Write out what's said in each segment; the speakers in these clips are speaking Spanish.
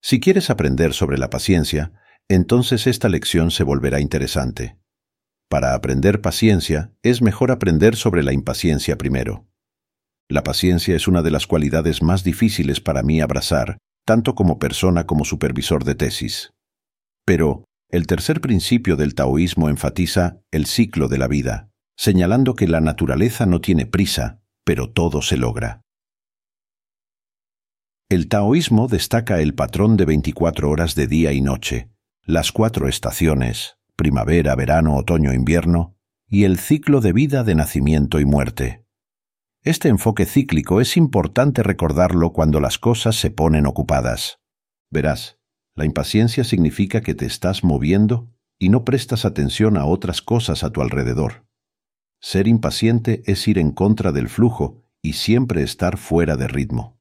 Si quieres aprender sobre la paciencia, entonces esta lección se volverá interesante. Para aprender paciencia, es mejor aprender sobre la impaciencia primero. La paciencia es una de las cualidades más difíciles para mí abrazar, tanto como persona como supervisor de tesis. Pero, el tercer principio del taoísmo enfatiza el ciclo de la vida, señalando que la naturaleza no tiene prisa, pero todo se logra. El taoísmo destaca el patrón de 24 horas de día y noche, las cuatro estaciones, primavera, verano, otoño, invierno, y el ciclo de vida de nacimiento y muerte. Este enfoque cíclico es importante recordarlo cuando las cosas se ponen ocupadas. Verás, la impaciencia significa que te estás moviendo y no prestas atención a otras cosas a tu alrededor. Ser impaciente es ir en contra del flujo y siempre estar fuera de ritmo.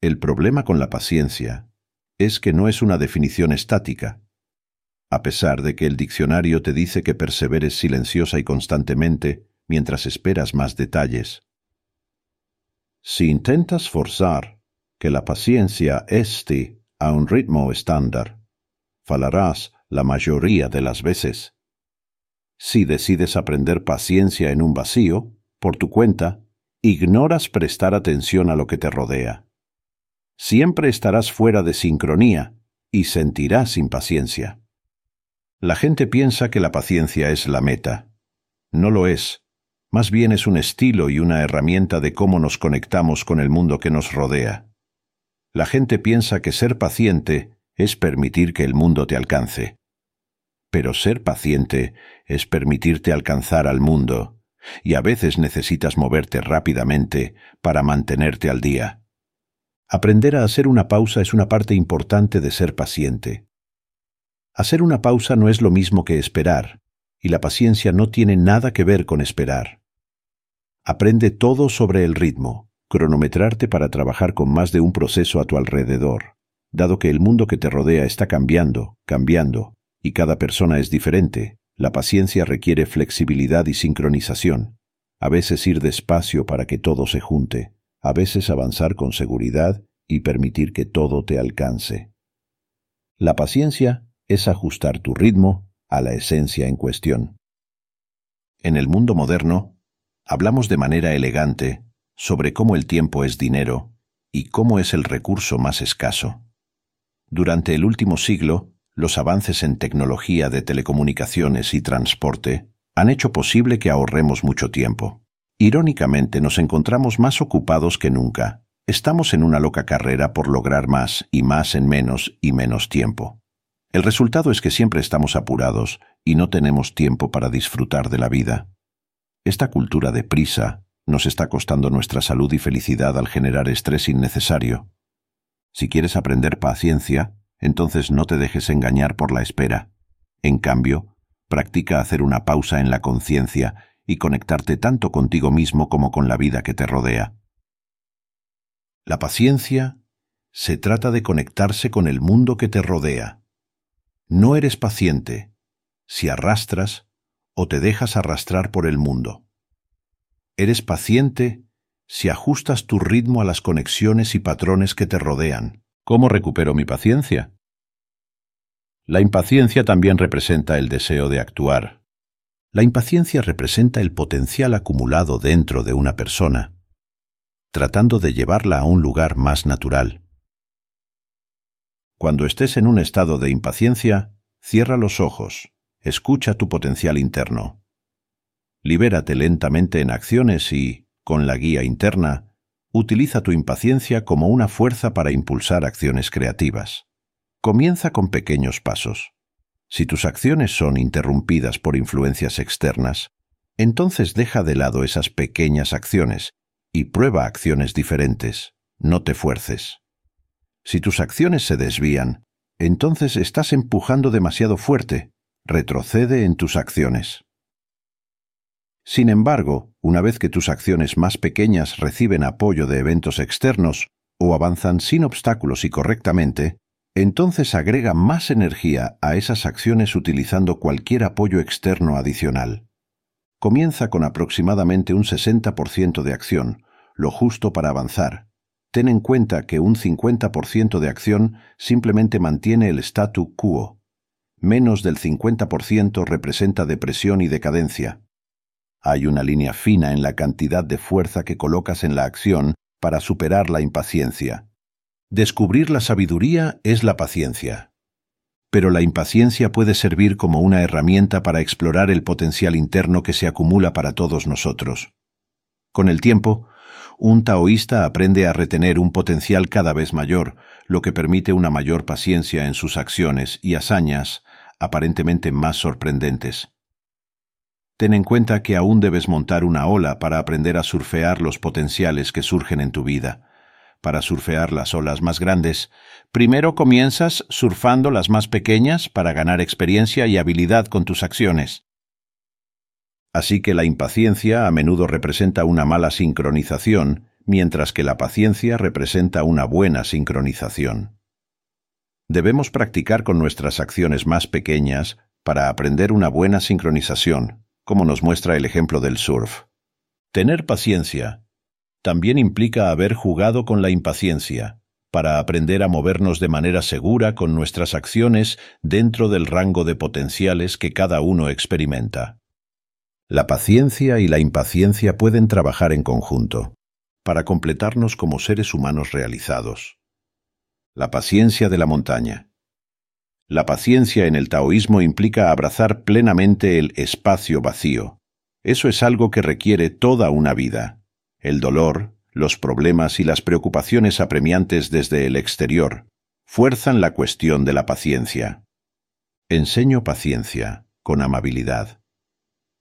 El problema con la paciencia es que no es una definición estática. A pesar de que el diccionario te dice que perseveres silenciosa y constantemente mientras esperas más detalles. Si intentas forzar que la paciencia esté a un ritmo estándar, falarás la mayoría de las veces. Si decides aprender paciencia en un vacío, por tu cuenta, ignoras prestar atención a lo que te rodea siempre estarás fuera de sincronía y sentirás impaciencia. La gente piensa que la paciencia es la meta. No lo es. Más bien es un estilo y una herramienta de cómo nos conectamos con el mundo que nos rodea. La gente piensa que ser paciente es permitir que el mundo te alcance. Pero ser paciente es permitirte alcanzar al mundo, y a veces necesitas moverte rápidamente para mantenerte al día. Aprender a hacer una pausa es una parte importante de ser paciente. Hacer una pausa no es lo mismo que esperar, y la paciencia no tiene nada que ver con esperar. Aprende todo sobre el ritmo, cronometrarte para trabajar con más de un proceso a tu alrededor, dado que el mundo que te rodea está cambiando, cambiando, y cada persona es diferente. La paciencia requiere flexibilidad y sincronización, a veces ir despacio para que todo se junte a veces avanzar con seguridad y permitir que todo te alcance. La paciencia es ajustar tu ritmo a la esencia en cuestión. En el mundo moderno, hablamos de manera elegante sobre cómo el tiempo es dinero y cómo es el recurso más escaso. Durante el último siglo, los avances en tecnología de telecomunicaciones y transporte han hecho posible que ahorremos mucho tiempo. Irónicamente nos encontramos más ocupados que nunca. Estamos en una loca carrera por lograr más y más en menos y menos tiempo. El resultado es que siempre estamos apurados y no tenemos tiempo para disfrutar de la vida. Esta cultura de prisa nos está costando nuestra salud y felicidad al generar estrés innecesario. Si quieres aprender paciencia, entonces no te dejes engañar por la espera. En cambio, practica hacer una pausa en la conciencia y conectarte tanto contigo mismo como con la vida que te rodea. La paciencia se trata de conectarse con el mundo que te rodea. No eres paciente si arrastras o te dejas arrastrar por el mundo. Eres paciente si ajustas tu ritmo a las conexiones y patrones que te rodean. ¿Cómo recupero mi paciencia? La impaciencia también representa el deseo de actuar, la impaciencia representa el potencial acumulado dentro de una persona, tratando de llevarla a un lugar más natural. Cuando estés en un estado de impaciencia, cierra los ojos, escucha tu potencial interno. Libérate lentamente en acciones y, con la guía interna, utiliza tu impaciencia como una fuerza para impulsar acciones creativas. Comienza con pequeños pasos. Si tus acciones son interrumpidas por influencias externas, entonces deja de lado esas pequeñas acciones y prueba acciones diferentes. No te fuerces. Si tus acciones se desvían, entonces estás empujando demasiado fuerte. Retrocede en tus acciones. Sin embargo, una vez que tus acciones más pequeñas reciben apoyo de eventos externos o avanzan sin obstáculos y correctamente, entonces agrega más energía a esas acciones utilizando cualquier apoyo externo adicional. Comienza con aproximadamente un 60% de acción, lo justo para avanzar. ten en cuenta que un 50% de acción simplemente mantiene el statu quo. Menos del 50% representa depresión y decadencia. Hay una línea fina en la cantidad de fuerza que colocas en la acción para superar la impaciencia. Descubrir la sabiduría es la paciencia. Pero la impaciencia puede servir como una herramienta para explorar el potencial interno que se acumula para todos nosotros. Con el tiempo, un taoísta aprende a retener un potencial cada vez mayor, lo que permite una mayor paciencia en sus acciones y hazañas aparentemente más sorprendentes. Ten en cuenta que aún debes montar una ola para aprender a surfear los potenciales que surgen en tu vida. Para surfear las olas más grandes, primero comienzas surfando las más pequeñas para ganar experiencia y habilidad con tus acciones. Así que la impaciencia a menudo representa una mala sincronización, mientras que la paciencia representa una buena sincronización. Debemos practicar con nuestras acciones más pequeñas para aprender una buena sincronización, como nos muestra el ejemplo del surf. Tener paciencia también implica haber jugado con la impaciencia, para aprender a movernos de manera segura con nuestras acciones dentro del rango de potenciales que cada uno experimenta. La paciencia y la impaciencia pueden trabajar en conjunto, para completarnos como seres humanos realizados. La paciencia de la montaña. La paciencia en el taoísmo implica abrazar plenamente el espacio vacío. Eso es algo que requiere toda una vida. El dolor, los problemas y las preocupaciones apremiantes desde el exterior fuerzan la cuestión de la paciencia. Enseño paciencia, con amabilidad.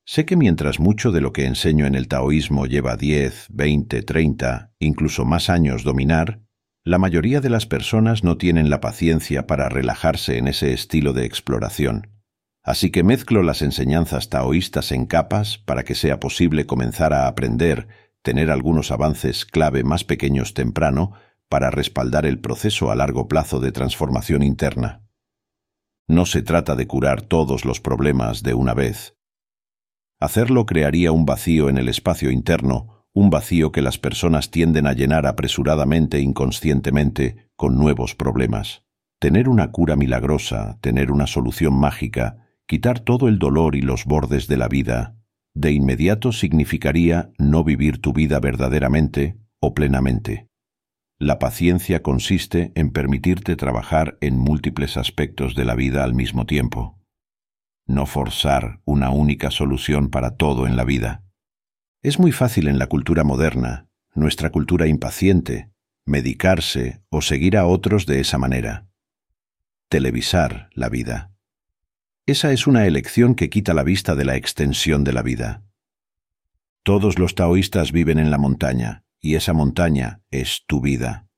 Sé que mientras mucho de lo que enseño en el taoísmo lleva 10, 20, 30, incluso más años dominar, la mayoría de las personas no tienen la paciencia para relajarse en ese estilo de exploración. Así que mezclo las enseñanzas taoístas en capas para que sea posible comenzar a aprender, tener algunos avances clave más pequeños temprano para respaldar el proceso a largo plazo de transformación interna. No se trata de curar todos los problemas de una vez. Hacerlo crearía un vacío en el espacio interno, un vacío que las personas tienden a llenar apresuradamente inconscientemente con nuevos problemas. Tener una cura milagrosa, tener una solución mágica, quitar todo el dolor y los bordes de la vida, de inmediato significaría no vivir tu vida verdaderamente o plenamente. La paciencia consiste en permitirte trabajar en múltiples aspectos de la vida al mismo tiempo. No forzar una única solución para todo en la vida. Es muy fácil en la cultura moderna, nuestra cultura impaciente, medicarse o seguir a otros de esa manera. Televisar la vida. Esa es una elección que quita la vista de la extensión de la vida. Todos los taoístas viven en la montaña, y esa montaña es tu vida.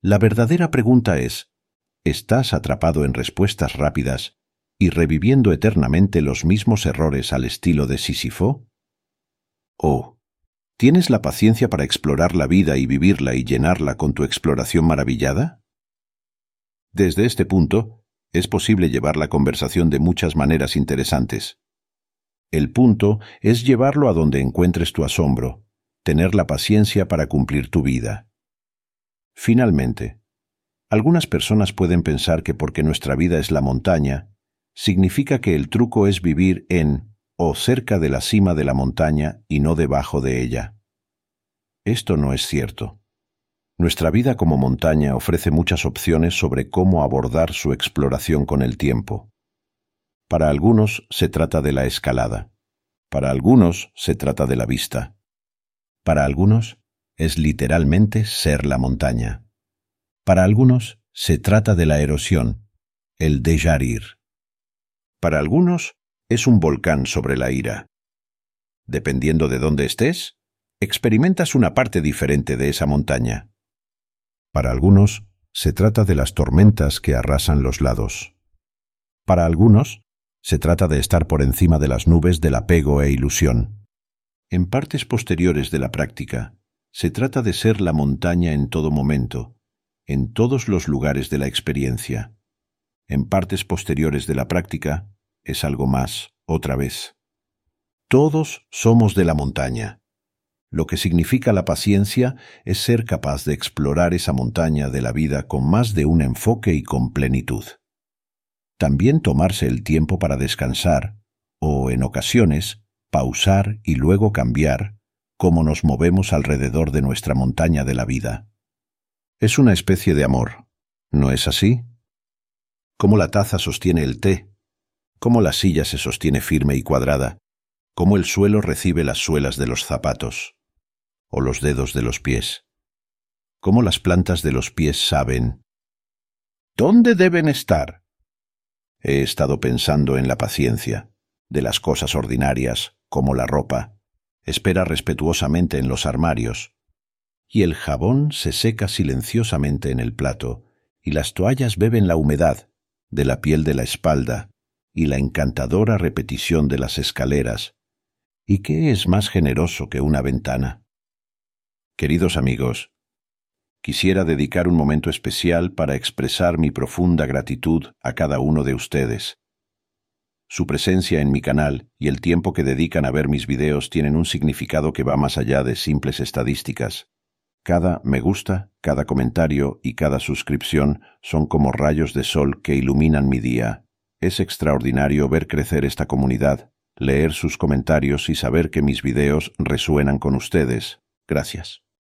La verdadera pregunta es, ¿estás atrapado en respuestas rápidas y reviviendo eternamente los mismos errores al estilo de Sísifo? Oh, ¿tienes la paciencia para explorar la vida y vivirla y llenarla con tu exploración maravillada? Desde este punto, es posible llevar la conversación de muchas maneras interesantes. El punto es llevarlo a donde encuentres tu asombro, tener la paciencia para cumplir tu vida. Finalmente, algunas personas pueden pensar que porque nuestra vida es la montaña, significa que el truco es vivir en o cerca de la cima de la montaña y no debajo de ella. Esto no es cierto. Nuestra vida como montaña ofrece muchas opciones sobre cómo abordar su exploración con el tiempo. Para algunos se trata de la escalada. Para algunos se trata de la vista. Para algunos es literalmente ser la montaña. Para algunos se trata de la erosión, el dejarir. Para algunos es un volcán sobre la ira. Dependiendo de dónde estés, experimentas una parte diferente de esa montaña. Para algunos, se trata de las tormentas que arrasan los lados. Para algunos, se trata de estar por encima de las nubes del apego e ilusión. En partes posteriores de la práctica, se trata de ser la montaña en todo momento, en todos los lugares de la experiencia. En partes posteriores de la práctica, es algo más, otra vez. Todos somos de la montaña. Lo que significa la paciencia es ser capaz de explorar esa montaña de la vida con más de un enfoque y con plenitud. También tomarse el tiempo para descansar, o, en ocasiones, pausar y luego cambiar cómo nos movemos alrededor de nuestra montaña de la vida. Es una especie de amor, ¿no es así? Cómo la taza sostiene el té, cómo la silla se sostiene firme y cuadrada, cómo el suelo recibe las suelas de los zapatos o los dedos de los pies, cómo las plantas de los pies saben ¿Dónde deben estar? He estado pensando en la paciencia, de las cosas ordinarias, como la ropa, espera respetuosamente en los armarios, y el jabón se seca silenciosamente en el plato, y las toallas beben la humedad de la piel de la espalda y la encantadora repetición de las escaleras. ¿Y qué es más generoso que una ventana? Queridos amigos, quisiera dedicar un momento especial para expresar mi profunda gratitud a cada uno de ustedes. Su presencia en mi canal y el tiempo que dedican a ver mis videos tienen un significado que va más allá de simples estadísticas. Cada me gusta, cada comentario y cada suscripción son como rayos de sol que iluminan mi día. Es extraordinario ver crecer esta comunidad, leer sus comentarios y saber que mis videos resuenan con ustedes. Gracias.